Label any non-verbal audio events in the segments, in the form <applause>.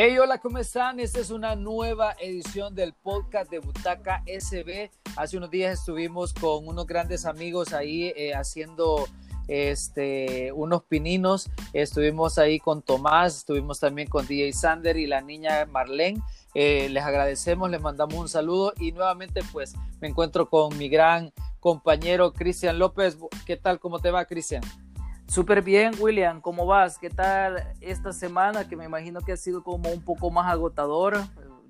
Hey, hola, ¿cómo están? Esta es una nueva edición del podcast de Butaca SB. Hace unos días estuvimos con unos grandes amigos ahí eh, haciendo este, unos pininos. Estuvimos ahí con Tomás, estuvimos también con DJ Sander y la niña Marlene. Eh, les agradecemos, les mandamos un saludo y nuevamente pues me encuentro con mi gran compañero Cristian López. ¿Qué tal? ¿Cómo te va, Cristian? Súper bien, William. ¿Cómo vas? ¿Qué tal esta semana? Que me imagino que ha sido como un poco más agotador.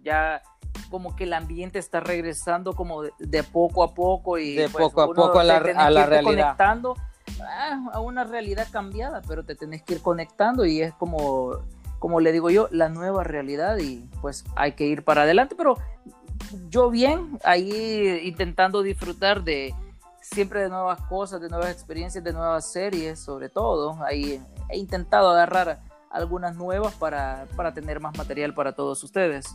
Ya como que el ambiente está regresando como de, poco a poco y de pues, poco a poco a la, a la realidad. Conectando ah, a una realidad cambiada, pero te tenés que ir conectando y es como, como le digo yo, la nueva realidad y pues hay que ir para adelante. Pero yo bien, ahí intentando disfrutar de siempre de nuevas cosas, de nuevas experiencias, de nuevas series, sobre todo. Ahí he intentado agarrar algunas nuevas para, para tener más material para todos ustedes.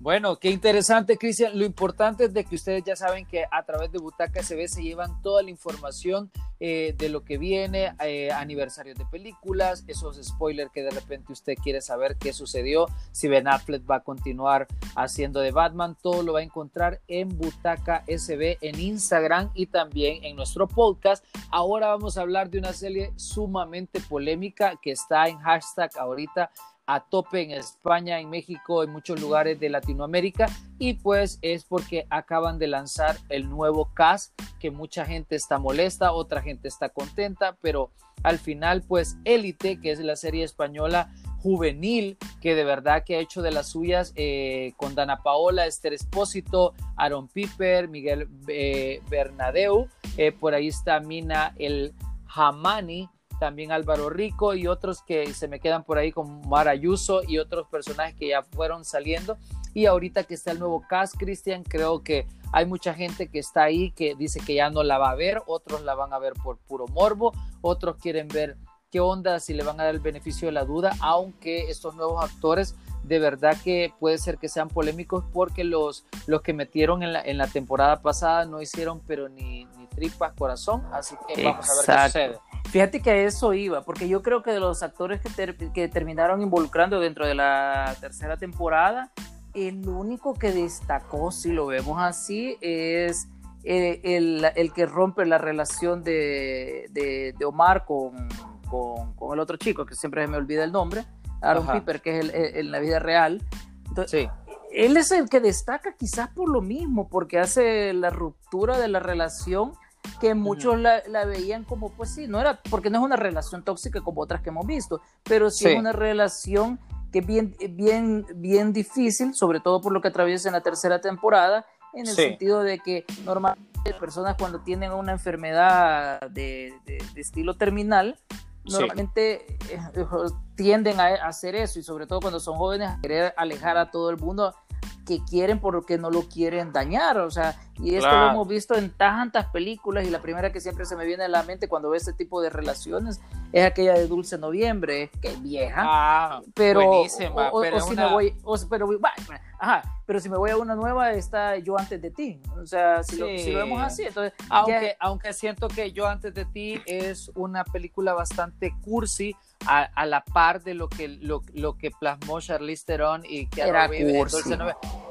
Bueno, qué interesante, Cristian. Lo importante es de que ustedes ya saben que a través de Butaca SB se llevan toda la información eh, de lo que viene, eh, aniversarios de películas, esos spoilers que de repente usted quiere saber qué sucedió, si Ben Affleck va a continuar haciendo de Batman, todo lo va a encontrar en Butaca SB en Instagram y también en nuestro podcast. Ahora vamos a hablar de una serie sumamente polémica que está en hashtag ahorita a tope en España, en México, en muchos lugares de Latinoamérica. Y pues es porque acaban de lanzar el nuevo cast que mucha gente está molesta, otra gente está contenta, pero al final pues Élite, que es la serie española juvenil que de verdad que ha hecho de las suyas eh, con Dana Paola, Esther Espósito, Aaron Piper, Miguel eh, Bernadeu, eh, por ahí está Mina el Hamani, también Álvaro Rico y otros que se me quedan por ahí como Mara Ayuso y otros personajes que ya fueron saliendo. Y ahorita que está el nuevo cast, Cristian, creo que hay mucha gente que está ahí que dice que ya no la va a ver, otros la van a ver por puro morbo, otros quieren ver qué onda, si le van a dar el beneficio de la duda, aunque estos nuevos actores de verdad que puede ser que sean polémicos porque los, los que metieron en la, en la temporada pasada no hicieron pero ni, ni tripas corazón, así que vamos a ver qué sucede. Fíjate que a eso iba, porque yo creo que de los actores que, que terminaron involucrando dentro de la tercera temporada, el único que destacó, si lo vemos así, es eh, el, el, que rompe la relación de, de, Omar con, con, con, el otro chico, que siempre me olvida el nombre, Aaron Piper, que es en la vida real. Entonces, sí. Él es el que destaca quizás por lo mismo, porque hace la ruptura de la relación que muchos la, veían como, pues sí, no era, porque no es una relación tóxica como otras que hemos visto, pero sí, es una relación que es bien, bien, bien difícil, sobre todo por lo que atraviesa en la tercera temporada, en el sentido de que normalmente personas cuando tienen una enfermedad de, estilo terminal, normalmente eh, tienden a hacer eso y sobre todo cuando son jóvenes a querer alejar a todo el mundo que quieren porque no lo quieren dañar, o sea, y esto lo hemos visto en tantas películas y la primera que siempre se me viene a la mente cuando veo este tipo de relaciones es aquella de Dulce Noviembre, que es vieja, ah, pero, buenísima, pero si me voy, pero, ajá, pero si me voy a una nueva está Yo antes de ti, o sea, si, lo, vemos así, entonces... Aunque, aunque siento que Yo antes de ti es una película bastante cursi, a, la par de lo que, lo, lo que plasmó Charlize Theron y que era cursi.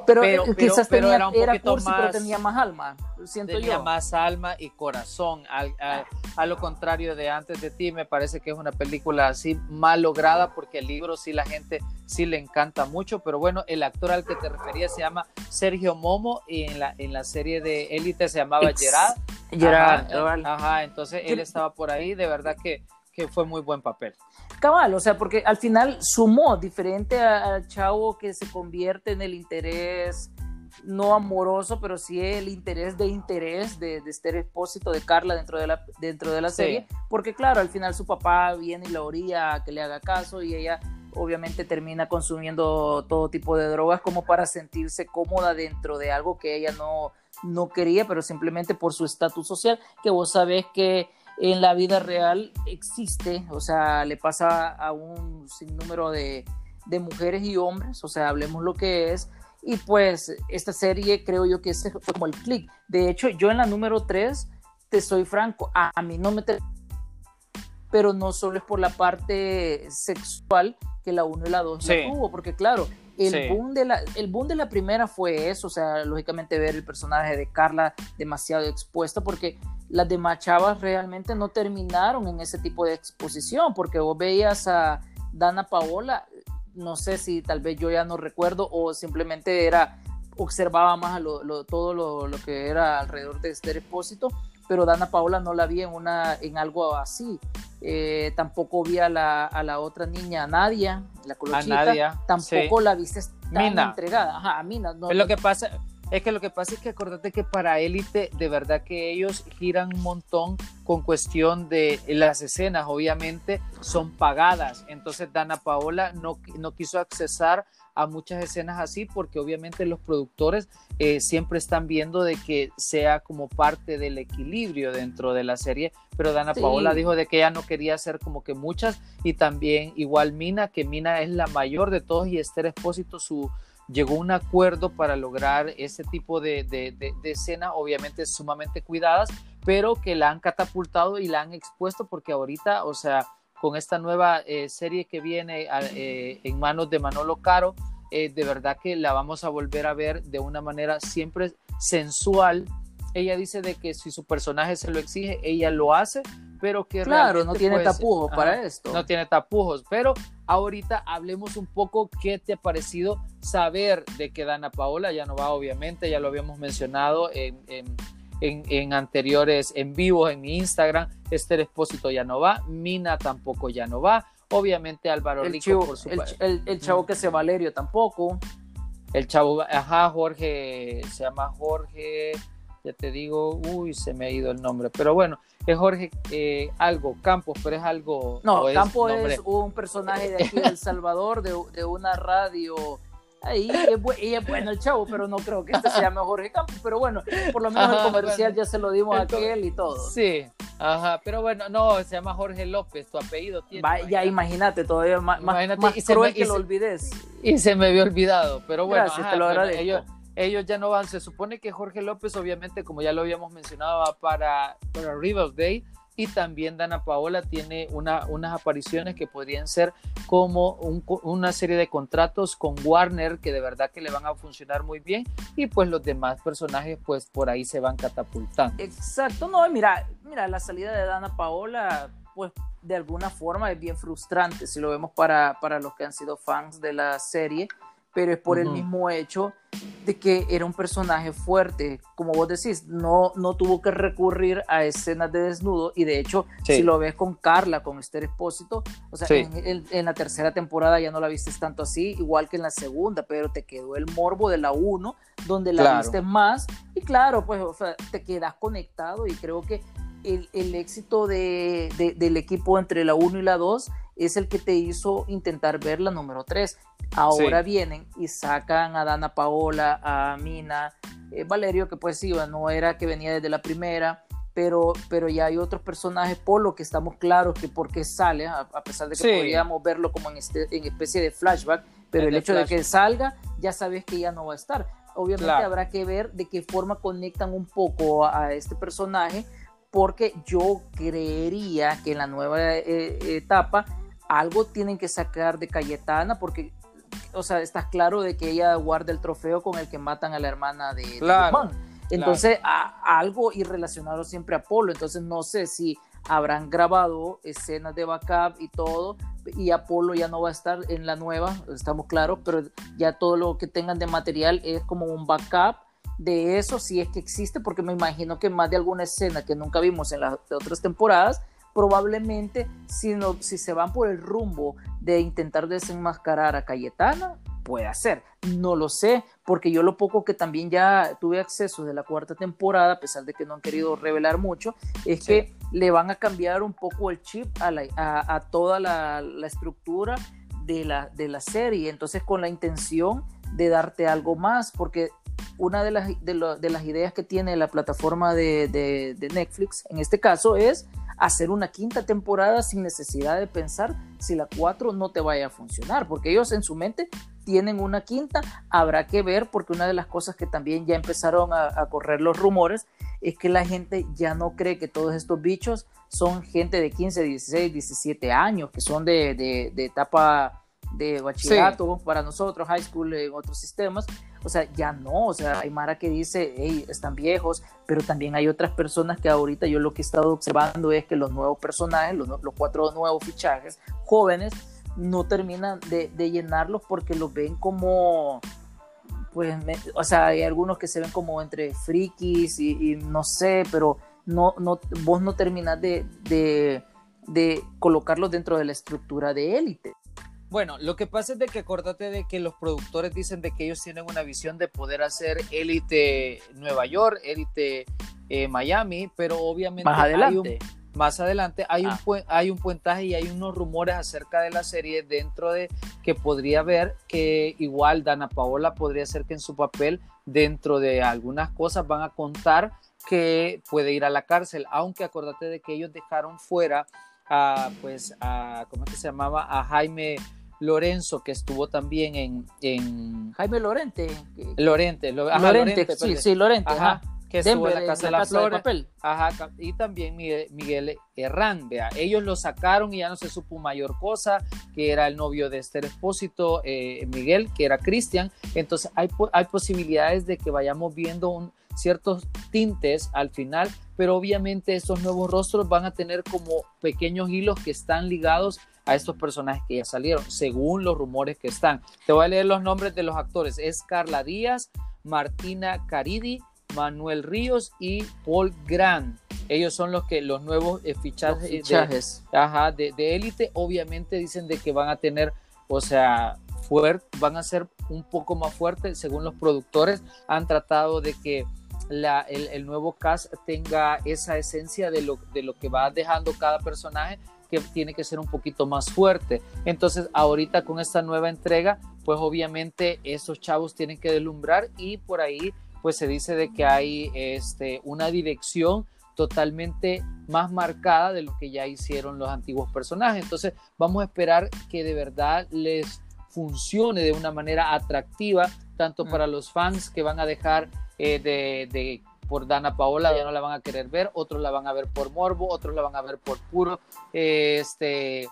Pero, pero, quizás pero, tenía, era un poquito más, pero tenía más alma, siento tenía más alma y corazón. a lo contrario de Antes de ti, me parece que es una película así mal lograda porque el libro sí la gente sí le encanta mucho, pero bueno, el actor al que te refería se llama Sergio Momo y en la, en la serie de Élite se llamaba Gerard. Gerard, ajá, entonces él estaba por ahí, de verdad que, que fue muy buen papel. Cabal, o sea, porque al final sumó diferente al chavo que se convierte en el interés no amoroso, pero sí el interés de interés de, de este expósito de Carla dentro de la, dentro de la serie, porque claro, al final su papá viene y la orilla a que le haga caso y ella obviamente termina consumiendo todo tipo de drogas como para sentirse cómoda dentro de algo que ella no, no quería, pero simplemente por su estatus social, que vos sabés que en la vida real existe, o sea, le pasa a un sinnúmero de, de mujeres y hombres, o sea, hablemos lo que es, y pues esta serie creo yo que es como el click. De hecho, yo en la número 3, te soy franco, a, mí no me... Pero no solo es por la parte sexual, que la 1 y la 2 tuvo, porque claro, el, boom de la, el boom de la primera fue eso, o sea, lógicamente ver el personaje de Carla demasiado expuesto, porque las demás chavas realmente no terminaron en ese tipo de exposición, porque vos veías a Dana Paola, no sé si tal vez yo ya no recuerdo o simplemente era observaba más todo lo, que era alrededor de este depósito, pero Dana Paola no la vi en, una, en algo así. Eh, tampoco vi a la, a la, otra niña, Nadia, la colochita, tampoco la viste tan entregada. Ajá, a Mina. No, lo que pasa, es que lo que pasa es que acordate que para élite, de verdad que ellos giran un montón con cuestión de las escenas, obviamente son pagadas. Entonces Dana Paola no, no quiso accesar a muchas escenas así porque obviamente los productores eh, siempre están viendo de que sea como parte del equilibrio dentro de la serie, pero Dana Paola dijo de que ella no quería hacer como que muchas y también igual Mina, que Mina es la mayor de todos y Esther Espósito su llegó un acuerdo para lograr ese tipo de, de, de, escenas, obviamente sumamente cuidadas, pero que la han catapultado y la han expuesto porque ahorita, o sea, con esta nueva eh, serie que viene eh, en manos de Manolo Caro, eh, de verdad que la vamos a volver a ver de una manera siempre sensual. Ella dice de que si su personaje se lo exige, ella lo hace, pero que claro, no tiene pues, tapujos para esto. No tiene tapujos, pero ahorita hablemos un poco qué te ha parecido saber de que Dana Paola ya no va, obviamente, ya lo habíamos mencionado en, en, anteriores en vivo en mi Instagram, Esther Espósito ya no va, Mina tampoco ya no va, obviamente Álvaro el Rico por su el, el, chavo que se Valerio tampoco. El chavo, ajá, Jorge, se llama Jorge, ya te digo, uy, se me ha ido el nombre, pero bueno, es Jorge eh, algo, Campos, pero es algo... No, Campos es un personaje de aquí de El Salvador, de, de una radio Ahí y es bueno el chavo, pero no creo que este se llame Jorge Campos. Pero bueno, por lo menos el comercial ya se lo dimos a aquel y todo. Sí, ajá, pero bueno, no, se llama Jorge López, tu apellido tiene. ya imagínate, todavía más, más y cruel que lo olvides. Y se me había olvidado, pero bueno, te lo agradezco. ellos, ellos ya no van, se supone que Jorge López, obviamente, como ya lo habíamos mencionado, va para, para Day. Y también Dana Paola tiene una, unas apariciones que podrían ser como una serie de contratos con Warner que de verdad que le van a funcionar muy bien. Y pues los demás personajes pues por ahí se van catapultando. Exacto, no, mira, mira, la salida de Dana Paola pues de alguna forma es bien frustrante si lo vemos para, para los que han sido fans de la serie pero es por el mismo hecho de que era un personaje fuerte, como vos decís, no, no tuvo que recurrir a escenas de desnudo y de hecho, si lo ves con Carla, con Esther Espósito, o sea, en, la tercera temporada ya no la viste tanto así, igual que en la segunda, pero te quedó el morbo de la 1, donde la viste más y claro, pues te quedas conectado y creo que el, el éxito de, del equipo entre la 1 y la 2 es el que te hizo intentar ver la número 3. Ahora vienen y sacan a Dana Paola, a Mina, eh, Valerio, que pues sí, no era que venía desde la primera, pero, pero ya hay otros personajes, Polo, que estamos claros que por qué sale, a, pesar de que podríamos verlo como en, este, en especie de flashback, pero el, hecho de que salga, ya sabes que ya no va a estar. Obviamente habrá que ver de qué forma conectan un poco a este personaje, porque yo creería que en la nueva eh, etapa algo tienen que sacar de Cayetana porque, o sea, está claro de que ella guarda el trofeo con el que matan a la hermana de, claro, Entonces, algo y relacionado siempre a Apolo. Entonces, no sé si habrán grabado escenas de backup y todo, y Apolo ya no va a estar en la nueva, estamos claros, pero ya todo lo que tengan de material es como un backup de eso, si es que existe, porque me imagino que más de alguna escena que nunca vimos en las otras temporadas, probablemente si, no, si se van por el rumbo de intentar desenmascarar a Cayetana, puede ser. No lo sé, porque yo lo poco que también ya tuve acceso de la cuarta temporada, a pesar de que no han querido revelar mucho, es que le van a cambiar un poco el chip a, a, toda la, la estructura de la, de la serie. Entonces, con la intención de darte algo más, porque una de las, de, de las ideas que tiene la plataforma de, de, Netflix, en este caso, es hacer una quinta temporada sin necesidad de pensar si la cuatro no te vaya a funcionar, porque ellos en su mente tienen una quinta, habrá que ver, porque una de las cosas que también ya empezaron a, correr los rumores es que la gente ya no cree que todos estos bichos son gente de 15, 16, 17 años, que son de, de, etapa de bachillerato para nosotros, high school en otros sistemas. O sea, ya no, o sea, hay Mara que dice, hey, están viejos, pero también hay otras personas que ahorita yo lo que he estado observando es que los nuevos personajes, los, los cuatro nuevos fichajes jóvenes, no terminan de, de llenarlos porque los ven como, pues, o sea, hay algunos que se ven como entre frikis y, no sé, pero no, no, vos no terminas de, de, de colocarlos dentro de la estructura de élite. Bueno, lo que pasa es de que acordate de que los productores dicen de que ellos tienen una visión de poder hacer élite Nueva York, élite eh, Miami, pero obviamente más adelante, más adelante hay, un, ah. hay un puentaje y hay unos rumores acerca de la serie dentro de que podría ver que igual Dana Paola podría ser que en su papel dentro de algunas cosas van a contar que puede ir a la cárcel, aunque acordate de que ellos dejaron fuera a pues a ¿cómo es que se llamaba? a Jaime Lorenzo, que estuvo también en... en... Jaime Lorente. Lorente, Lorente, sí, sí, Lorente. Ajá, que estuvo en la Casa de, la, Flores. Ajá, y también Miguel, Miguel Herrán, vea, ellos lo sacaron y ya no se supo mayor cosa, que era el novio de Esther Espósito, eh, Miguel, que era Cristian. Entonces hay, hay posibilidades de que vayamos viendo un, ciertos tintes al final, pero obviamente estos nuevos rostros van a tener como pequeños hilos que están ligados a estos personajes que ya salieron, según los rumores que están. Te voy a leer los nombres de los actores. Es Carla Díaz, Martina Caridi, Manuel Ríos y Paul Grant. Ellos son los que los nuevos eh, fichajes, De, de élite. Obviamente dicen de que van a tener, o sea, fuerte, van a ser un poco más fuertes. Según los productores, han tratado de que la, el, el, nuevo cast tenga esa esencia de lo, de lo que va dejando cada personaje que tiene que ser un poquito más fuerte. Entonces, ahorita con esta nueva entrega, pues obviamente esos chavos tienen que deslumbrar y por ahí pues se dice de que hay este, una dirección totalmente más marcada de lo que ya hicieron los antiguos personajes. Entonces, vamos a esperar que de verdad les funcione de una manera atractiva, tanto mm. para los fans que van a dejar eh, de, de por Dana Paola ya no la van a querer ver, otros la van a ver por morbo, otros la van a ver por puro, este,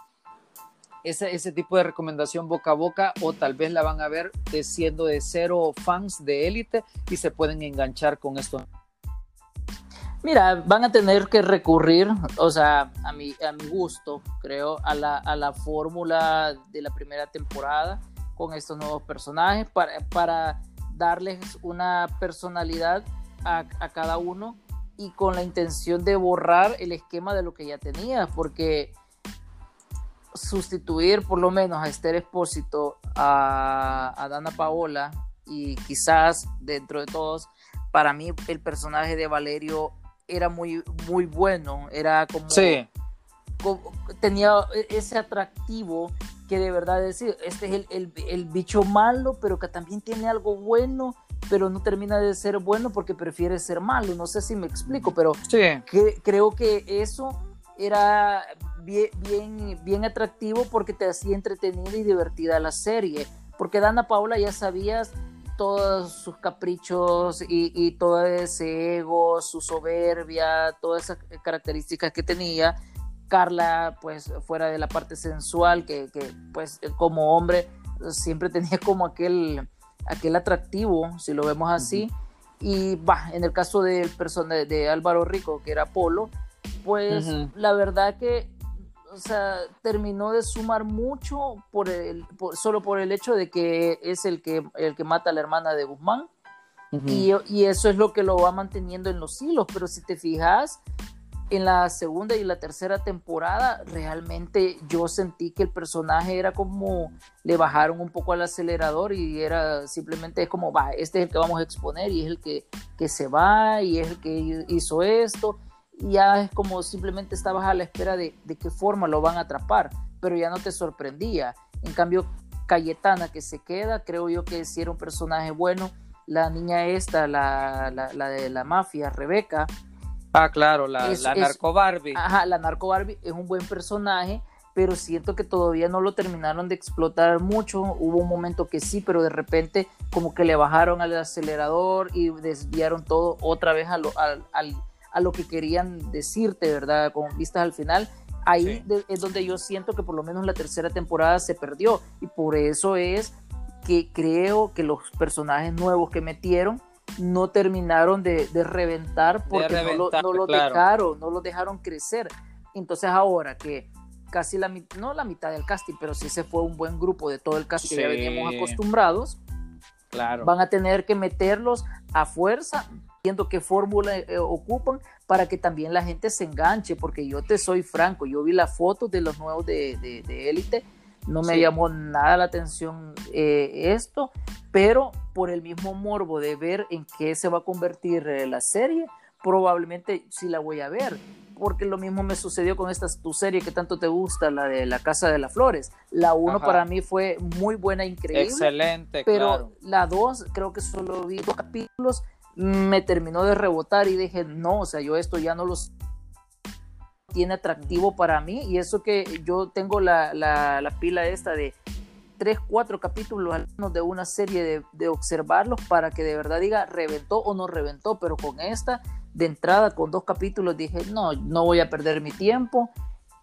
ese, ese tipo de recomendación boca a boca, o tal vez la van a ver siendo de cero fans de élite y se pueden enganchar con esto. Mira, van a tener que recurrir, o sea, a mi, a mi gusto, creo, a la, a la fórmula de la primera temporada con estos nuevos personajes para, para darles una personalidad a, cada uno y con la intención de borrar el esquema de lo que ya tenía, porque sustituir por lo menos a Esther Espósito, a, a, Dana Paola y quizás dentro de todos, para mí el personaje de Valerio era muy, muy bueno, era como, tenía ese atractivo que de verdad decir, este es el, el, el bicho malo, pero que también tiene algo bueno pero no termina de ser bueno porque prefiere ser malo. No sé si me explico, pero creo que eso era bien, bien, bien atractivo porque te hacía entretenida y divertida la serie. Porque Dana Paula ya sabías todos sus caprichos y, y, todo ese ego, su soberbia, todas esas características que tenía. Carla, pues fuera de la parte sensual, que, que pues como hombre siempre tenía como aquel aquel atractivo, si lo vemos así. Y va, en el caso del personaje de Álvaro Rico, que era Polo, pues la verdad que o sea, terminó de sumar mucho por el, solo por el hecho de que es el que, el que mata a la hermana de Guzmán. y, y, eso es lo que lo va manteniendo en los hilos. Pero si te fijas, en la segunda y la tercera temporada realmente yo sentí que el personaje era como le bajaron un poco al acelerador y era simplemente como va este es el que vamos a exponer y es el que, que se va y es el que hizo esto y ya es como simplemente estabas a la espera de, de qué forma lo van a atrapar pero ya no te sorprendía. En cambio Cayetana que se queda creo yo que sí era un personaje bueno. La niña esta la, la de la mafia Rebeca Ah, claro, la, la narco Barbie. Ajá, la narco Barbie es un buen personaje, pero siento que todavía no lo terminaron de explotar mucho. Hubo un momento que sí, pero de repente como que le bajaron al acelerador y desviaron todo otra vez a lo, a lo que querían decirte, ¿verdad? Con vistas al final. Ahí es donde yo siento que por lo menos la tercera temporada se perdió y por eso es que creo que los personajes nuevos que metieron no terminaron de, reventar porque no, lo, dejaron, no lo dejaron crecer. Entonces ahora que casi la mitad, no la mitad del casting, pero sí se fue un buen grupo de todo el cast que ya veníamos acostumbrados, claro. van a tener que meterlos a fuerza, viendo qué fórmula eh, ocupan para que también la gente se enganche, porque yo te soy franco, yo vi la foto de los nuevos de, de, Élite, no me llamó nada la atención eh, esto, pero por el mismo morbo de ver en qué se va a convertir eh, la serie, probablemente sí la voy a ver porque lo mismo me sucedió con esta tu serie que tanto te gusta, la de La Casa de las Flores. La 1 para mí fue muy buena, increíble. Excelente, pero la 2 creo que solo vi dos capítulos, me terminó de rebotar y dije, no, o sea, yo esto ya no los tiene atractivo para mí y eso que yo tengo la, la, la pila esta de tres, cuatro capítulos de una serie de, de, observarlos para que de verdad diga reventó o no reventó, pero con esta de entrada, con dos capítulos, dije, no, no voy a perder mi tiempo.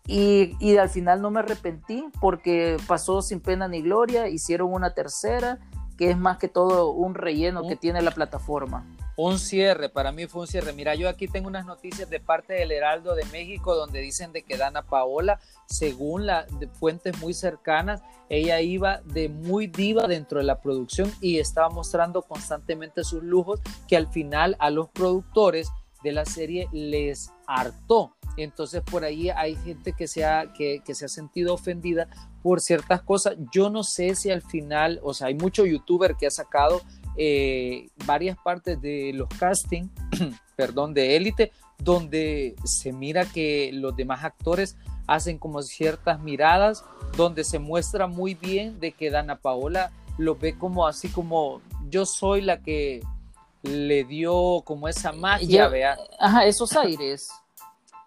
Y, y al final no me arrepentí porque pasó sin pena ni gloria, hicieron una tercera, que es más que todo un relleno que tiene la plataforma. Un cierre, para mí fue un cierre. Mira, yo aquí tengo unas noticias de parte del Heraldo de México donde dicen de que Dana Paola, según las fuentes muy cercanas, ella iba de muy diva dentro de la producción y estaba mostrando constantemente sus lujos que al final a los productores de la serie les hartó. Entonces por ahí hay gente que se ha, que, que se ha sentido ofendida por ciertas cosas. Yo no sé si al final, o sea, hay mucho youtuber que ha sacado eh, varias partes de los castings, <clears throat> perdón, de élite, donde se mira que los demás actores hacen como ciertas miradas, donde se muestra muy bien de que Dana Paola lo ve como así como yo soy la que le dio como esa magia, vea. Ajá, esos aires.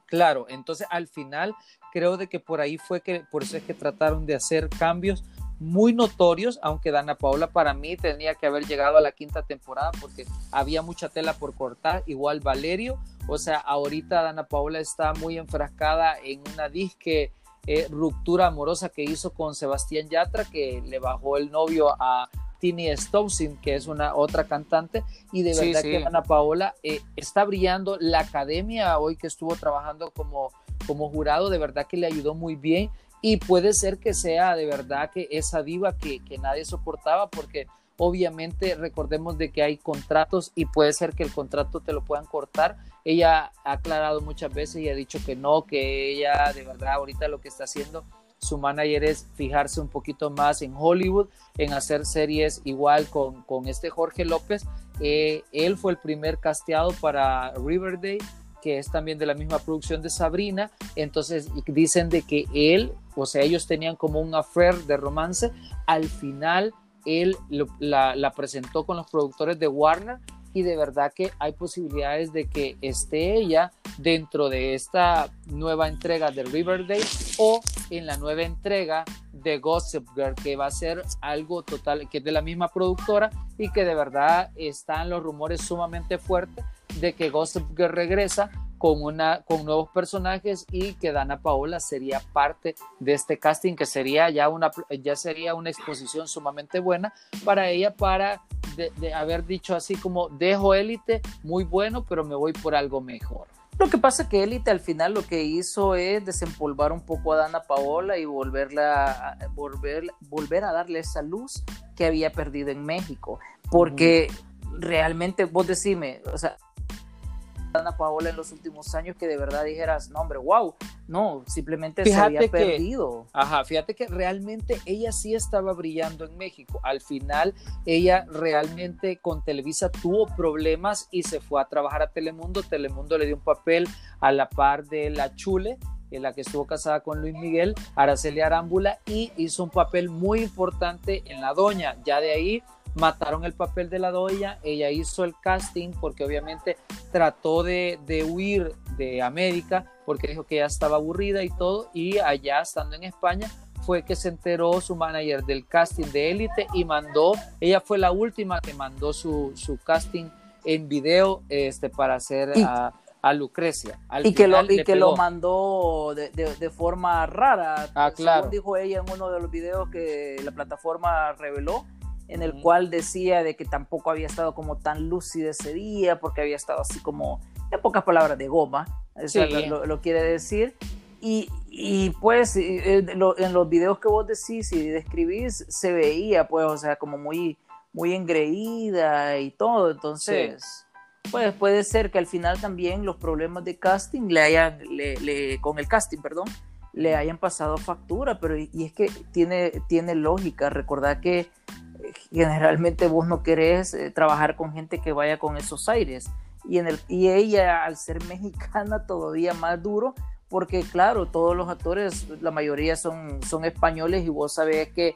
Claro, entonces al final creo de que por ahí fue que, por eso es que trataron de hacer cambios muy notorios, aunque Dana Paola para mí tenía que haber llegado a la quinta temporada porque había mucha tela por cortar, igual Valerio, o sea, ahorita Dana Paola está muy enfrascada en una disque eh, ruptura amorosa que hizo con Sebastián Yatra, que le bajó el novio a Tini Stousin, que es una otra cantante, y de verdad que Dana Paola eh, está brillando. La academia hoy que estuvo trabajando como, como jurado, de verdad que le ayudó muy bien y puede ser que sea de verdad que esa diva que, nadie soportaba porque obviamente recordemos de que hay contratos y puede ser que el contrato te lo puedan cortar. Ella ha aclarado muchas veces y ha dicho que no, que ella de verdad ahorita lo que está haciendo su manager es fijarse un poquito más en Hollywood, en hacer series igual con, con este Jorge López. Eh, él fue el primer casteado para Riverdale que es también de la misma producción de Sabrina, entonces dicen de que él, o sea, ellos tenían como un affair de romance, al final él la, presentó con los productores de Warner y de verdad que hay posibilidades de que esté ella dentro de esta nueva entrega de Riverdale o en la nueva entrega de Gossip Girl, que va a ser algo total, que es de la misma productora y que de verdad están los rumores sumamente fuertes de que Gossip Girl regresa con, una, con nuevos personajes y que Dana Paola sería parte de este casting que sería ya una, ya sería una exposición sumamente buena para ella para de, haber dicho así como dejo élite muy bueno pero me voy por algo mejor. Lo que pasa es que Élite al final lo que hizo es desempolvar un poco a Dana Paola y volverla volver, volver a darle esa luz que había perdido en México. Porque realmente, vos decime, o sea, Ana Paola en los últimos años que de verdad dijeras, no, hombre, wow, no, simplemente se había perdido. Ajá, fíjate que realmente ella sí estaba brillando en México. Al final, ella realmente con Televisa tuvo problemas y se fue a trabajar a Telemundo. Telemundo le dio un papel a la par de La Chule, en la que estuvo casada con Luis Miguel, Araceli Arámbula, y hizo un papel muy importante en La Doña. Ya de ahí mataron el papel de la doña, ella hizo el casting porque obviamente trató de, huir de América porque dijo que ya estaba aburrida y todo, y allá estando en España fue que se enteró su manager del casting de élite y mandó, ella fue la última que mandó su, casting en video este, para hacer a, a Lucrecia. y que, lo, y que lo mandó de, de, forma rara. Ah, claro. dijo ella en uno de los videos que la plataforma reveló, en el cual decía de que tampoco había estado como tan lúcida ese día, porque había estado así como, en pocas palabras, de goma, eso lo, quiere decir. Y, y pues en los videos que vos decís y describís, se veía, pues, o sea, como muy, muy engreída y todo, entonces... Pues puede ser que al final también los problemas de casting le hayan, le, con el casting, perdón, le hayan pasado factura, pero y, es que tiene, tiene lógica, recordad que eh, generalmente vos no querés eh, trabajar con gente que vaya con esos aires. Y, en el, y ella, al ser <laughs> mexicana, todavía más duro, porque claro, todos los actores, la mayoría son, son españoles y vos sabés que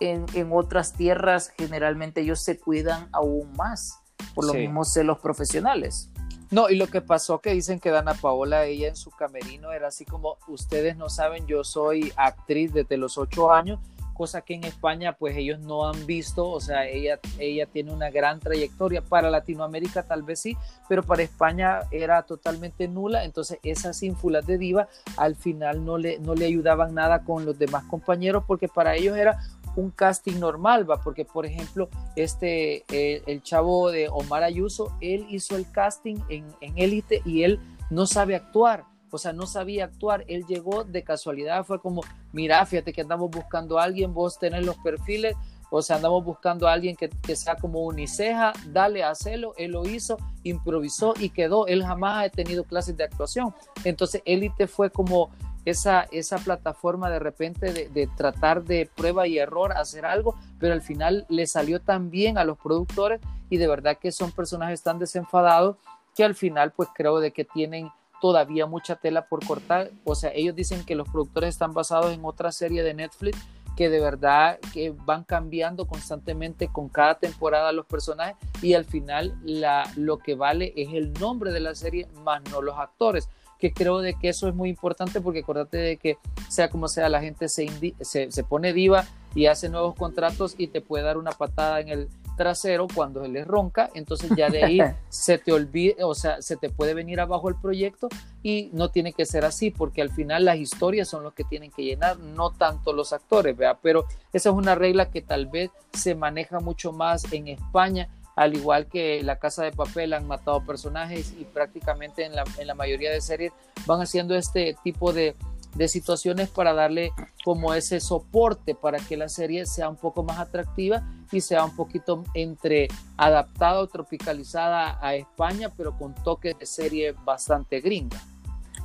en, en otras tierras generalmente ellos se cuidan aún más por lo mismo celos profesionales. No, y lo que pasó que dicen que Dana Paola, ella en su camerino era así como, ustedes no saben, yo soy actriz desde los ocho años, cosa que en España pues ellos no han visto, o sea, ella, ella tiene una gran trayectoria, para Latinoamérica tal vez sí, pero para España era totalmente nula, entonces esas ínfulas de diva al final no le, no le ayudaban nada con los demás compañeros porque para ellos era un casting normal, va, porque por ejemplo, este, el chavo de Omar Ayuso, él hizo el casting en élite y él no sabe actuar, o sea, no sabía actuar, él llegó de casualidad, fue como, mira, fíjate que andamos buscando a alguien, vos tenés los perfiles, o sea, andamos buscando a alguien que, que sea como uniceja, dale a hacerlo, él lo hizo, improvisó y quedó, él jamás ha tenido clases de actuación, entonces élite fue como esa, esa plataforma de repente de, tratar de prueba y error hacer algo, pero al final le salió tan bien a los productores y de verdad que son personajes tan desenfadados que al final pues creo de que tienen todavía mucha tela por cortar. O sea, ellos dicen que los productores están basados en otra serie de Netflix que de verdad que van cambiando constantemente con cada temporada los personajes y al final la, lo que vale es el nombre de la serie más no los actores que creo de que eso es muy importante porque acordate de que sea como sea la gente se, se, pone diva y hace nuevos contratos y te puede dar una patada en el trasero cuando él le ronca, entonces ya de ahí <laughs> se te olvida, o sea, se te puede venir abajo el proyecto y no tiene que ser así, porque al final las historias son los que tienen que llenar, no tanto los actores, ¿vea? Pero esa es una regla que tal vez se maneja mucho más en España al igual que La Casa de Papel han matado personajes y prácticamente en la, en la mayoría de series van haciendo este tipo de, de, situaciones para darle como ese soporte para que la serie sea un poco más atractiva y sea un poquito entre adaptada o tropicalizada a España, pero con toques de serie bastante gringa.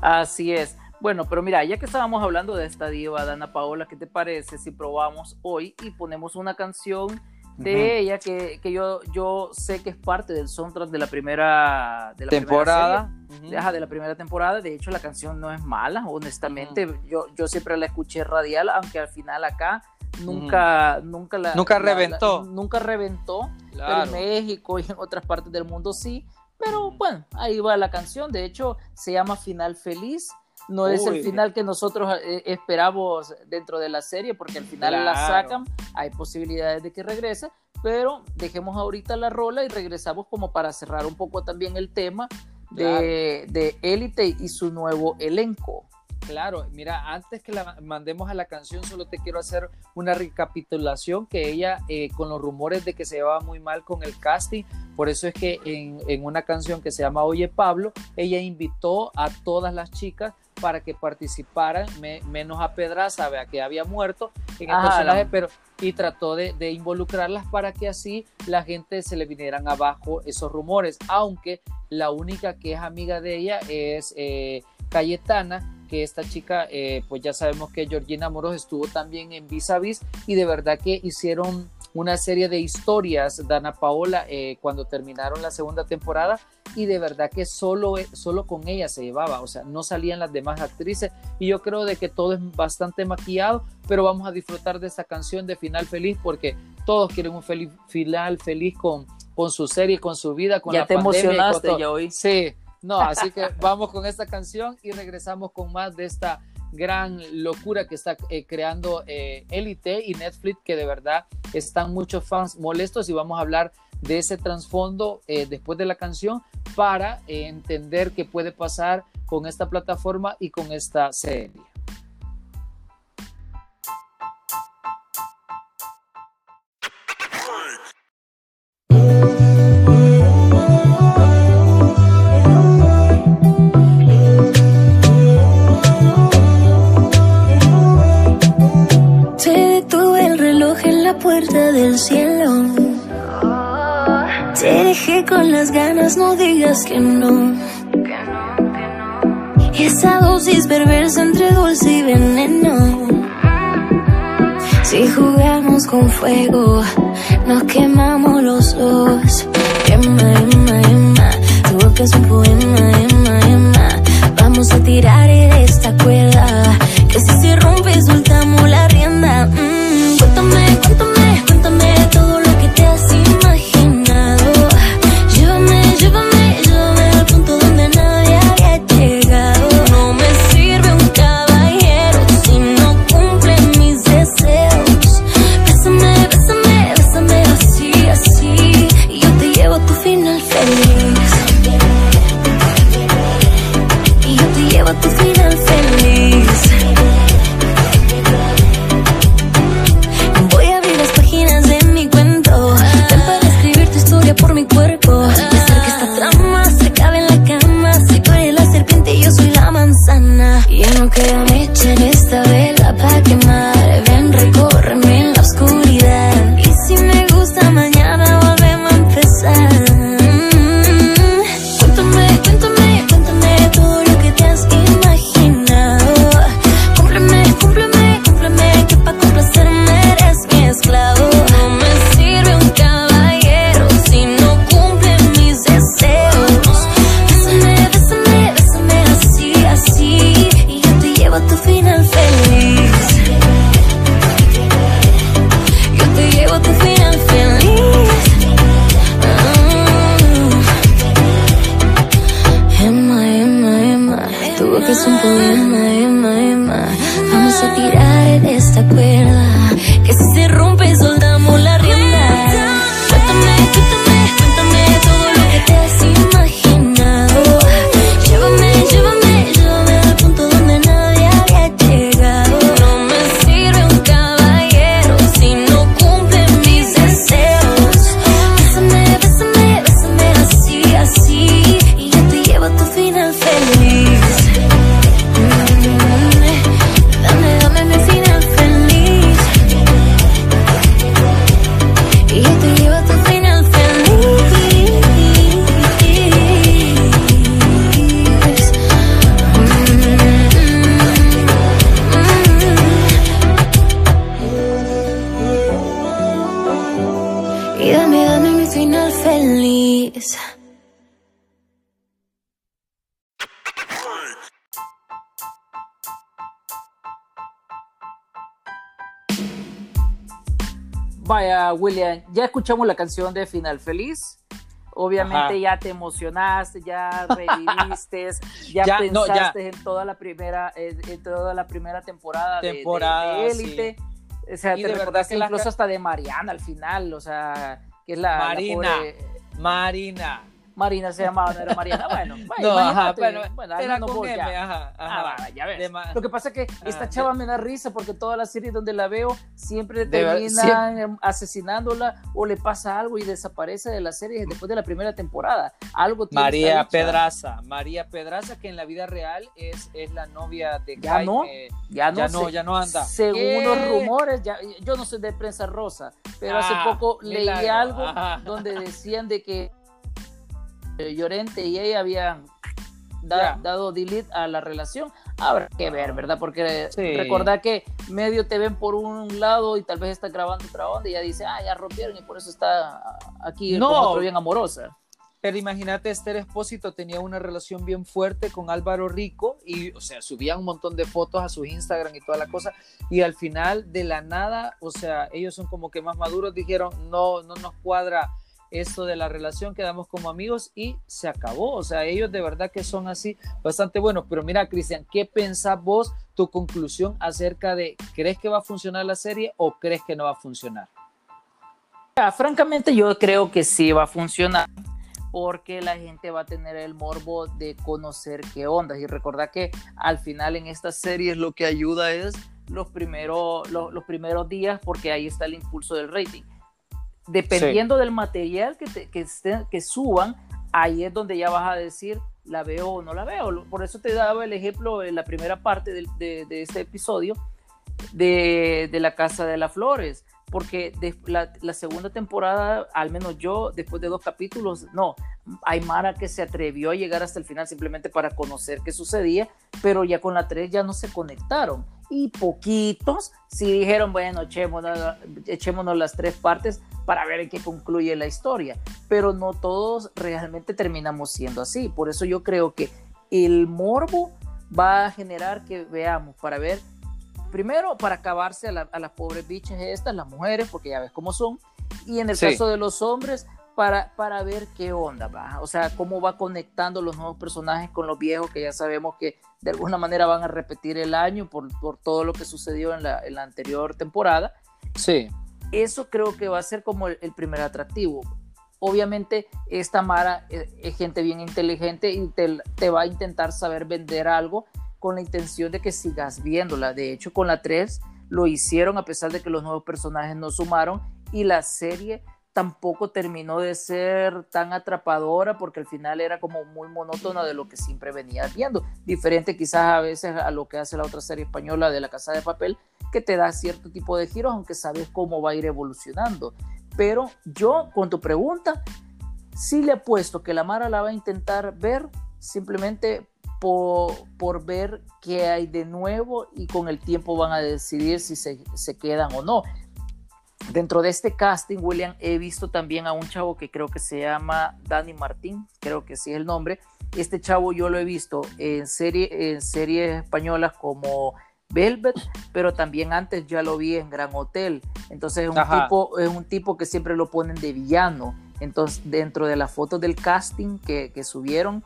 Así es. Bueno, pero mira, ya que estábamos hablando de esta diva, Dana Paola, ¿qué te parece si probamos hoy y ponemos una canción de ella que, yo, yo sé que es parte del soundtrack de la primera de la temporada. Primera de la primera temporada. De hecho, la canción no es mala, honestamente. yo, yo siempre la escuché radial, aunque al final acá nunca, nunca la. Nunca reventó. nunca reventó. en México y en otras partes del mundo sí. Pero bueno, ahí va la canción. De hecho, se llama Final Feliz no es el final que nosotros eh, esperamos dentro de la serie, porque al final la sacan, hay posibilidades de que regrese, pero dejemos ahorita la rola y regresamos como para cerrar un poco también el tema de Élite y su nuevo elenco. Claro, mira, antes que la mandemos a la canción, solo te quiero hacer una recapitulación que ella, eh, con los rumores de que se llevaba muy mal con el casting, por eso es que en, una canción que se llama Oye Pablo, ella invitó a todas las chicas para que participaran, menos a Pedraza, vea que había muerto en el personaje, pero y trató de, involucrarlas para que así la gente se le vinieran abajo esos rumores, aunque la única que es amiga de ella es eh, Cayetana, que esta chica, eh, pues ya sabemos que Georgina Moros estuvo también en Vis a Vis y de verdad que hicieron una serie de historias, Dana Paola, eh, cuando terminaron la segunda temporada y de verdad que solo, solo con ella se llevaba, o sea, no salían las demás actrices y yo creo de que todo es bastante maquillado, pero vamos a disfrutar de esta canción de Final Feliz porque todos quieren un feliz, final feliz con, con su serie, con su vida, con ya te emocionaste ya hoy. Sí, no, así que vamos con esta canción y regresamos con más de esta gran locura que está eh, creando eh, Elite y Netflix, que de verdad están muchos fans molestos y vamos a hablar de ese trasfondo eh, después de la canción para entender qué puede pasar con esta plataforma y con esta serie. Con las ganas, no digas que no. Esa dosis perversa entre dulce y veneno. Si jugamos con fuego, nos quemamos los dos. Emma, Emma, Emma, tu boca es un poema, Emma, Emma. Vamos a tirar de esta cuerda, que si se rompe soltamos la Vaya, William, ya escuchamos la canción de Final Feliz. Obviamente ya te emocionaste, ya <laughs> reviviste, ya, pensaste en toda la primera, en toda la primera temporada, de Élite. O sea, te recordaste incluso hasta de Mariana al final, o sea, que es la Marina. Marina. Marina se llamaba, no era Mariana. <laughs> Bueno, no, ajá, bueno, era con M, ajá, ajá. Ah, ya ves. Lo que pasa es que esta chava me da risa porque todas las series donde la veo siempre terminan asesinándola o le pasa algo y desaparece de la serie después de la primera temporada. Algo María Pedraza, María Pedraza que en la vida real es, es la novia de ya no, ya no, ya no, ya no anda. Según los rumores, ya, yo no soy de prensa rosa, pero hace ah, poco leí algo donde decían de que Llorente y ella habían dado delete a la relación. Habrá que ver, ¿verdad? Porque recordar que medio te ven por un lado y tal vez está grabando otra onda y ya dice, ah, ya rompieron y por eso está aquí no. bien amorosa. Pero imagínate, Esther Espósito tenía una relación bien fuerte con Álvaro Rico y, o sea, subía un montón de fotos a su Instagram y toda la cosa. Y al final, de la nada, o sea, ellos son como que más maduros, dijeron, no, no nos cuadra esto de la relación, quedamos como amigos y se acabó. O sea, ellos de verdad que son así bastante buenos. Pero mira, Cristian, ¿qué pensás vos, tu conclusión acerca de, ¿crees que va a funcionar la serie o crees que no va a funcionar? Ah, francamente, yo creo que sí va a funcionar porque la gente va a tener el morbo de conocer qué onda. Y recordar que al final en estas series lo que ayuda es los primeros, los, primeros días porque ahí está el impulso del rating. Dependiendo del material que, que, que suban, ahí es donde ya vas a decir, la veo o no la veo. Por eso te daba el ejemplo en la primera parte de, de, este episodio de, de, la Casa de las Flores, porque la, la, segunda temporada, al menos yo, después de dos capítulos, no, hay Mara que se atrevió a llegar hasta el final simplemente para conocer qué sucedía, pero ya con la tres ya no se conectaron. Y poquitos sí dijeron, bueno, echémonos, echémonos las tres partes para ver en qué concluye la historia, pero no todos realmente terminamos siendo así. Por eso yo creo que el morbo va a generar que veamos para ver, primero para acabarse a, las pobres bichas estas, las mujeres, porque ya ves cómo son, y en el caso de los hombres, para, para ver qué onda va, o sea, cómo va conectando los nuevos personajes con los viejos que ya sabemos que de alguna manera van a repetir el año por, por todo lo que sucedió en la, en la anterior temporada. Sí. Eso creo que va a ser como el, primer atractivo. Obviamente, esta Mara es, gente bien inteligente y te, va a intentar saber vender algo con la intención de que sigas viéndola. De hecho, con la 3 lo hicieron a pesar de que los nuevos personajes no sumaron y la serie tampoco terminó de ser tan atrapadora porque al final era como muy monótona de lo que siempre venías viendo. Diferente quizás a veces a lo que hace la otra serie española de La Casa de Papel, que te da cierto tipo de giros, aunque sabes cómo va a ir evolucionando. Pero yo, con tu pregunta, sí le he puesto que la Mara la va a intentar ver simplemente por, por, ver qué hay de nuevo y con el tiempo van a decidir si se, se, quedan o no. Dentro de este casting, William, he visto también a un chavo que creo que se llama Dani Martín, creo que sí es el nombre. Este chavo yo lo he visto en, serie, en series españolas como Velvet, pero también antes ya lo vi en Gran Hotel. Entonces es un, tipo, es un tipo que siempre lo ponen de villano. Entonces, dentro de las fotos del casting que, que subieron,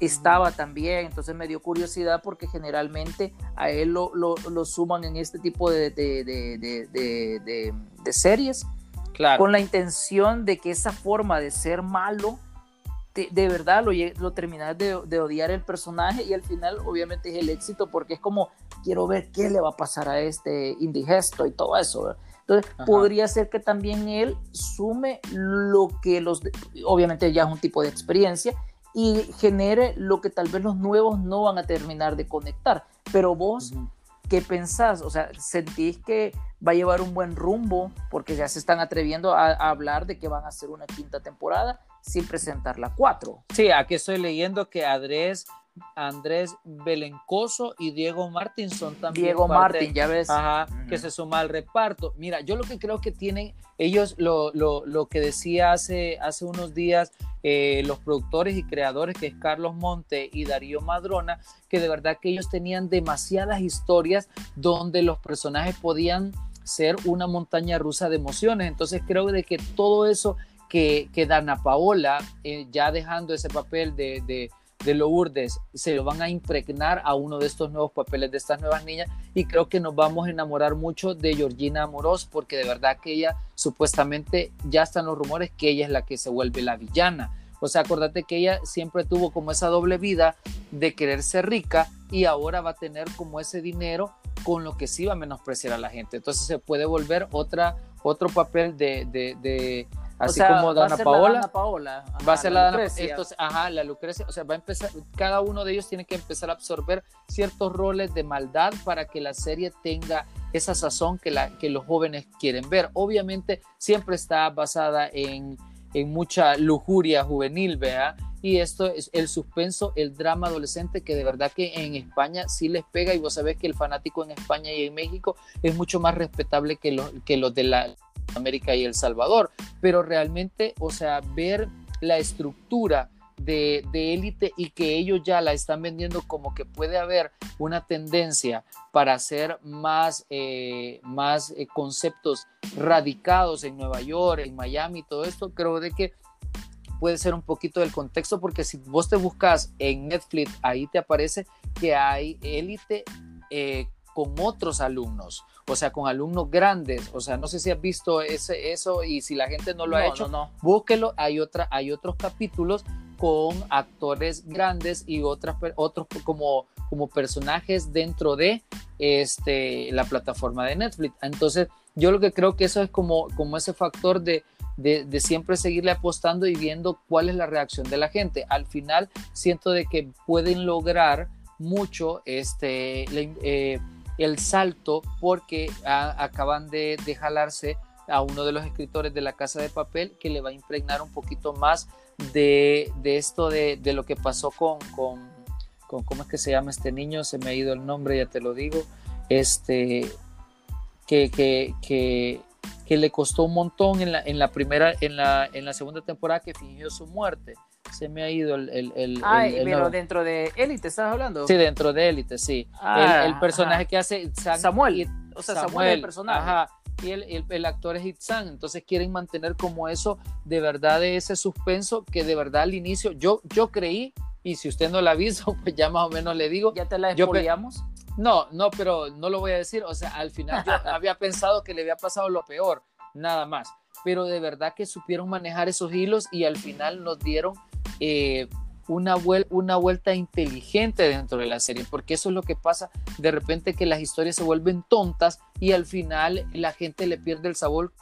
estaba también. Entonces me dio curiosidad porque generalmente a él lo, lo, lo suman en este tipo de, de, de, de series. Claro. Con la intención de que esa forma de ser malo de, verdad lo, lo terminas de, odiar el personaje y al final obviamente es el éxito porque es como quiero ver qué le va a pasar a este indigesto y todo eso. Entonces podría ser que también él sume lo que los, obviamente ya es un tipo de experiencia y genere lo que tal vez los nuevos no van a terminar de conectar. Pero vos, ¿qué pensás? O sea, ¿sentís que va a llevar un buen rumbo? Porque ya se están atreviendo a, a hablar de que van a hacer una quinta temporada sin presentar la 4. Sí, aquí estoy leyendo que Andrés, Andrés Belencoso y Diego Martín son también. Diego Martín, ya ves. Ajá, que se suma al reparto. Mira, yo lo que creo que tienen ellos, lo, lo, lo que decía hace, hace unos días eh, los productores y creadores, que es Carlos Monte y Darío Madrona, que de verdad que ellos tenían demasiadas historias donde los personajes podían ser una montaña rusa de emociones. Entonces creo de que todo eso que, que Dana Paola, eh, ya dejando ese papel de, de, de Lourdes, se lo van a impregnar a uno de estos nuevos papeles de estas nuevas niñas y creo que nos vamos a enamorar mucho de Georgina Amorós porque de verdad que ella supuestamente ya están los rumores que ella es la que se vuelve la villana. O sea, acordate que ella siempre tuvo como esa doble vida de querer ser rica y ahora va a tener como ese dinero con lo que sí va a menospreciar a la gente. Entonces se puede volver otra, otro papel de, de Así como Dana Paola, va a ser la Dana Lucrecia. ajá, la Lucrecia, o sea, va a empezar, cada uno de ellos tiene que empezar a absorber ciertos roles de maldad para que la serie tenga esa sazón que, la, que los jóvenes quieren ver. Obviamente siempre está basada en, en mucha lujuria juvenil, vea, y esto es el suspenso, el drama adolescente que de verdad que en España sí les pega y vos sabés que el fanático en España y en México es mucho más respetable que los, que los de la América y El Salvador, pero realmente, o sea, ver la estructura de, élite y que ellos ya la están vendiendo como que puede haber una tendencia para hacer más, eh, más eh, conceptos radicados en Nueva York, en Miami, todo esto, creo de que puede ser un poquito del contexto porque si vos te buscas en Netflix, ahí te aparece que hay élite eh, con otros alumnos, o sea, con alumnos grandes. O sea, no sé si has visto ese, eso y si la gente no lo ha hecho, no, búsquelo. Hay, otra, hay otros capítulos con actores grandes y otras, otros como, como personajes dentro de este, la plataforma de Netflix. Entonces, yo lo que creo que eso es como, como ese factor de, de, siempre seguirle apostando y viendo cuál es la reacción de la gente. Al final, siento de que pueden lograr mucho este, eh, el salto porque acaban de, de, jalarse a uno de los escritores de la Casa de Papel que le va a impregnar un poquito más de, de esto de, de, lo que pasó con, con, con, ¿cómo es que se llama este niño? Se me ha ido el nombre, ya te lo digo. Este, que, que, que, que le costó un montón en la, en la primera, en la, en la segunda temporada que fingió su muerte. Se me ha ido el... el, el, pero dentro de Élite, ¿estás hablando? Sí, dentro de Élite, sí. Ah, el, personaje que hace... Samuel. o sea, Samuel, el personaje. Ajá y el, el, actor es Itzan, entonces quieren mantener como eso de verdad de ese suspenso que de verdad al inicio yo, yo creí, y si usted no la visto, <laughs> pues ya más o menos le digo. ¿Ya te la expoliamos? No, no, pero no lo voy a decir. O sea, al final yo <laughs> había pensado que le había pasado lo peor, nada más. Pero de verdad que supieron manejar esos hilos y al final nos dieron eh, una, una vuelta inteligente dentro de la serie, porque eso es lo que pasa de repente que las historias se vuelven tontas y al final la gente le pierde el sabor,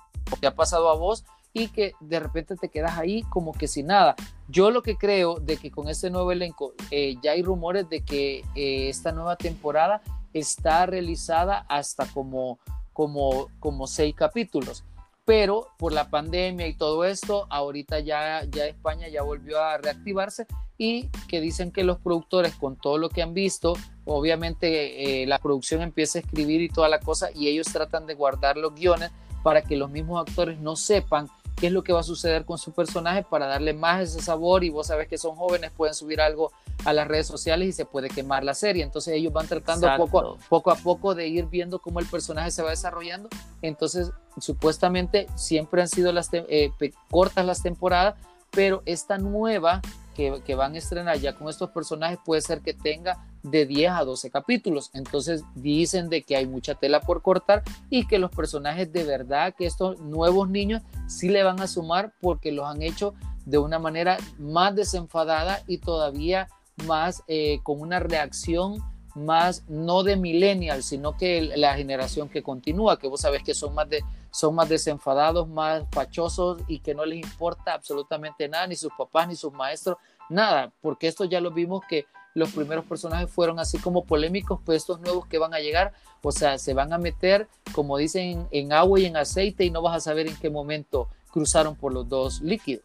que ha pasado a vos y que de repente te quedas ahí como que sin nada. Yo lo que creo de que con este nuevo elenco eh, ya hay rumores de que eh, esta nueva temporada está realizada hasta como, como, como seis capítulos. Pero por la pandemia y todo esto, ahorita ya, ya España ya volvió a reactivarse y que dicen que los productores con todo lo que han visto, obviamente eh, la producción empieza a escribir y toda la cosa y ellos tratan de guardar los guiones para que los mismos actores no sepan qué es lo que va a suceder con su personaje para darle más ese sabor y vos sabes que son jóvenes, pueden subir algo a las redes sociales y se puede quemar la serie. Entonces ellos van tratando poco a, poco a poco de ir viendo cómo el personaje se va desarrollando. Entonces supuestamente siempre han sido las eh, cortas las temporadas, pero esta nueva que, que, van a estrenar ya con estos personajes puede ser que tenga de 10 a 12 capítulos. Entonces dicen de que hay mucha tela por cortar y que los personajes de verdad, que estos nuevos niños sí le van a sumar porque los han hecho de una manera más desenfadada y todavía más eh, con una reacción más no de millennial, sino que la generación que continúa, que vos sabés que son más, de, son más desenfadados, más fachosos y que no les importa absolutamente nada, ni sus papás, ni sus maestros, nada, porque esto ya lo vimos que los primeros personajes fueron así como polémicos, pues estos nuevos que van a llegar, o sea, se van a meter, como dicen, en agua y en aceite y no vas a saber en qué momento cruzaron por los dos líquidos.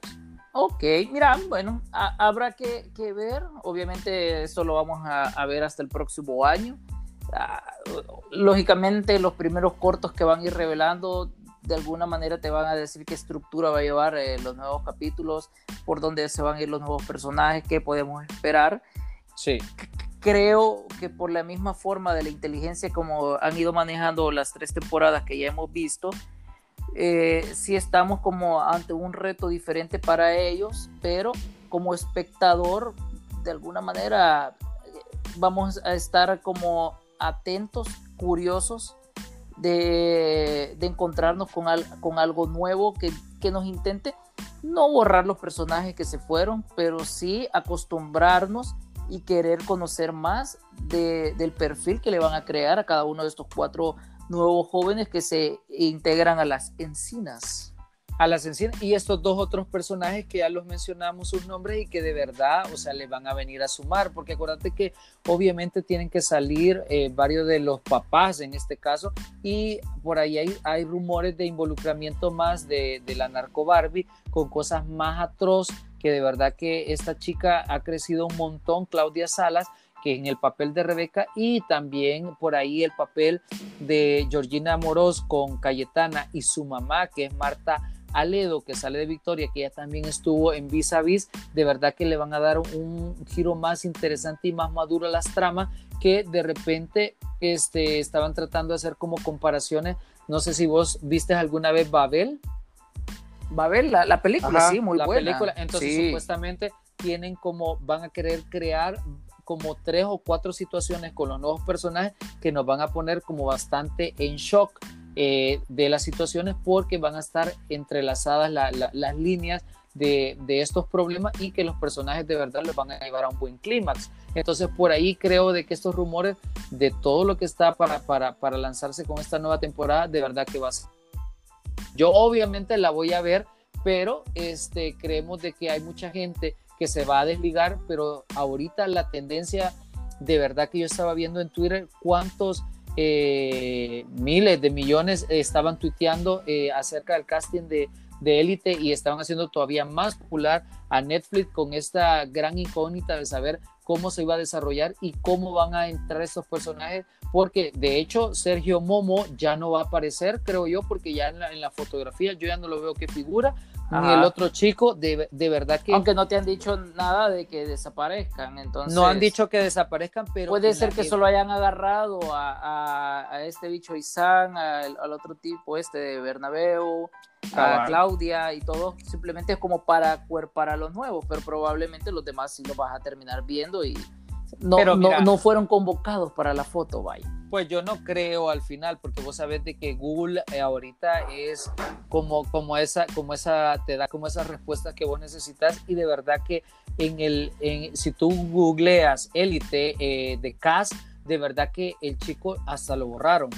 Ok, mira, bueno, habrá que, ver, obviamente esto lo vamos a, ver hasta el próximo año. Ah, lógicamente los primeros cortos que van a ir revelando de alguna manera te van a decir qué estructura va a llevar eh, los nuevos capítulos, por dónde se van a ir los nuevos personajes, qué podemos esperar. Sí. Creo que por la misma forma de la inteligencia como han ido manejando las tres temporadas que ya hemos visto, eh, sí estamos como ante un reto diferente para ellos, pero como espectador, de alguna manera, vamos a estar como atentos, curiosos de, encontrarnos con, con algo nuevo que, que nos intente no borrar los personajes que se fueron, pero sí acostumbrarnos y querer conocer más del perfil que le van a crear a cada uno de estos cuatro nuevos jóvenes que se integran a las encinas. A las encinas y estos dos otros personajes que ya los mencionamos sus nombres y que de verdad, o sea, le van a venir a sumar, porque acuérdate que obviamente tienen que salir eh, varios de los papás en este caso y por ahí hay, hay rumores de involucramiento más de, de la narco Barbie con cosas más atroz que de verdad que esta chica ha crecido un montón, Claudia Salas, que en el papel de Rebeca y también por ahí el papel de Georgina Moros con Cayetana y su mamá, que es Marta Aledo, que sale de Victoria, que ella también estuvo en Vis a Vis, de verdad que le van a dar un giro más interesante y más maduro a las tramas que de repente este, estaban tratando de hacer como comparaciones. No sé si vos viste alguna vez Babel. Babel, la, la película, sí, muy la buena. Película. Entonces, supuestamente tienen como, van a querer crear como tres o cuatro situaciones con los nuevos personajes que nos van a poner como bastante en shock eh, de las situaciones porque van a estar entrelazadas las líneas de, estos problemas y que los personajes de verdad los van a llevar a un buen clímax. Entonces por ahí creo de que estos rumores de todo lo que está para, para, para lanzarse con esta nueva temporada, de verdad que va a ser. Yo obviamente la voy a ver, pero este, creemos de que hay mucha gente que se va a desligar, pero ahorita la tendencia de verdad que yo estaba viendo en Twitter cuántos eh, miles de millones estaban tuiteando eh, acerca del casting de de élite y estaban haciendo todavía más popular a Netflix con esta gran incógnita de saber cómo se iba a desarrollar y cómo van a entrar estos personajes, porque de hecho Sergio Momo ya no va a aparecer, creo yo, porque ya en la, en la fotografía yo ya no lo veo que figura, ni el otro chico, de, de, verdad que... Aunque no te han dicho nada de que desaparezcan, entonces... No han dicho que desaparezcan, pero... Puede ser que solo hayan agarrado a, a, este bicho Isán, al, al, otro tipo este de Bernabeu, a Claudia y todo, simplemente es como para cuerpar a los nuevos, pero probablemente los demás sí los vas a terminar viendo y no, no, fueron convocados para la foto, vaya. Pues yo no creo al final, porque vos sabés de que Google eh, ahorita es como, como, esa, como esa, te da como esa respuesta que vos necesitas y de verdad que en el, en, si tú googleas élite eh, de CAS, de verdad que el chico hasta lo borraron.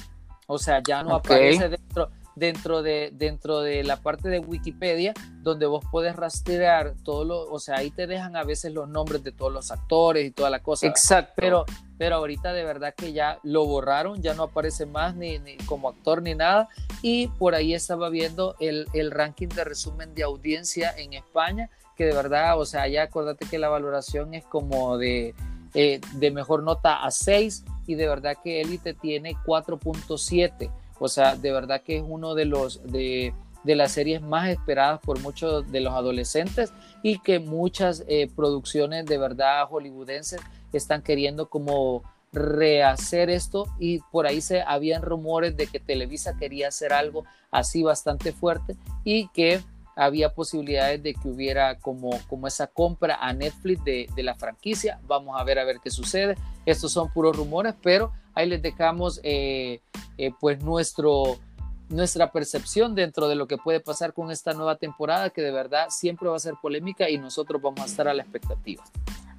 O sea, ya no aparece dentro, dentro de, dentro de la parte de Wikipedia, donde vos puedes rastrear todo lo, o sea, ahí te dejan a veces los nombres de todos los actores y toda la cosa. Exacto. Pero, pero ahorita de verdad que ya lo borraron, ya no aparece más ni, ni como actor ni nada. Y por ahí estaba viendo el, el ranking de resumen de audiencia en España, que de verdad, o sea, ya acordate que la valoración es como de, eh, de mejor nota a 6 y de verdad que Elite tiene 4.7. O sea, de verdad que es uno de los de, las series más esperadas por muchos de los adolescentes y que muchas eh, producciones de verdad hollywoodenses están queriendo como rehacer esto y por ahí se habían rumores de que Televisa quería hacer algo así bastante fuerte y que había posibilidades de que hubiera como, como esa compra a Netflix de, de, la franquicia. Vamos a ver a ver qué sucede. Estos son puros rumores, pero ahí les dejamos eh, eh, pues nuestro, nuestra percepción dentro de lo que puede pasar con esta nueva temporada, que de verdad siempre va a ser polémica y nosotros vamos a estar a la expectativa.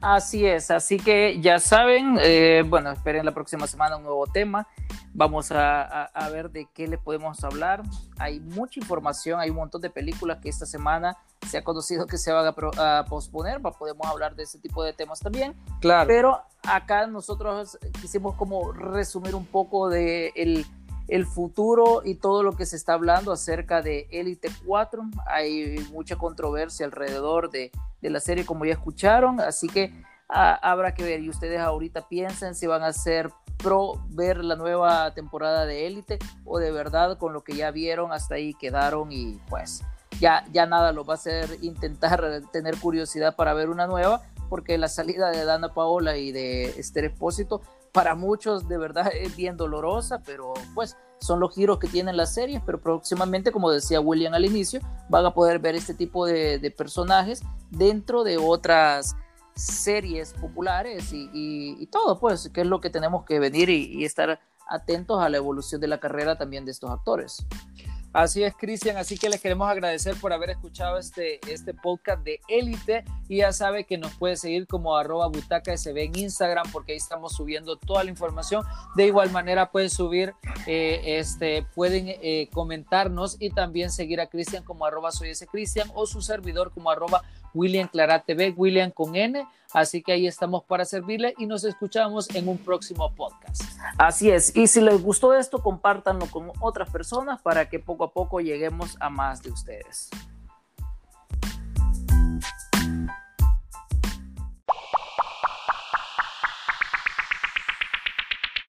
Así es, así que ya saben, eh, bueno, esperen la próxima semana un nuevo tema. Vamos a, a, ver de qué le podemos hablar. Hay mucha información, hay un montón de películas que esta semana se ha conocido que se van a, a posponer. Podemos hablar de ese tipo de temas también. Claro. Pero acá nosotros quisimos como resumir un poco de el, el futuro y todo lo que se está hablando acerca de Elite 4. Hay mucha controversia alrededor de de la serie como ya escucharon, así que ah, habrá que ver. Y ustedes ahorita piensen si van a ser pro ver la nueva temporada de Élite o de verdad con lo que ya vieron hasta ahí quedaron y pues ya, ya nada lo va a hacer intentar <laughs> tener curiosidad para ver una nueva porque la salida de Dana Paola y de Esther Espósito para muchos de verdad <laughs> es bien dolorosa, pero pues son los giros que tienen las series, pero próximamente, como decía William al inicio, van a poder ver este tipo de, personajes dentro de otras series populares y, todo, pues, que es lo que tenemos que venir y estar atentos a la evolución de la carrera también de estos actores. Así es, Cristian. Así que les queremos agradecer por haber escuchado este, este podcast de Élite. Y ya sabe que nos puede seguir como arroba butaca sb en Instagram porque ahí estamos subiendo toda la información. De igual manera pueden subir, eh, este, pueden eh, comentarnos y también seguir a Cristian como arroba soy ese Cristian o su servidor como arroba William Clara TV, William con N. Así que ahí estamos para servirle y nos escuchamos en un próximo podcast. Así es. Y si les gustó esto, compártanlo con otras personas para que poco a poco lleguemos a más de ustedes.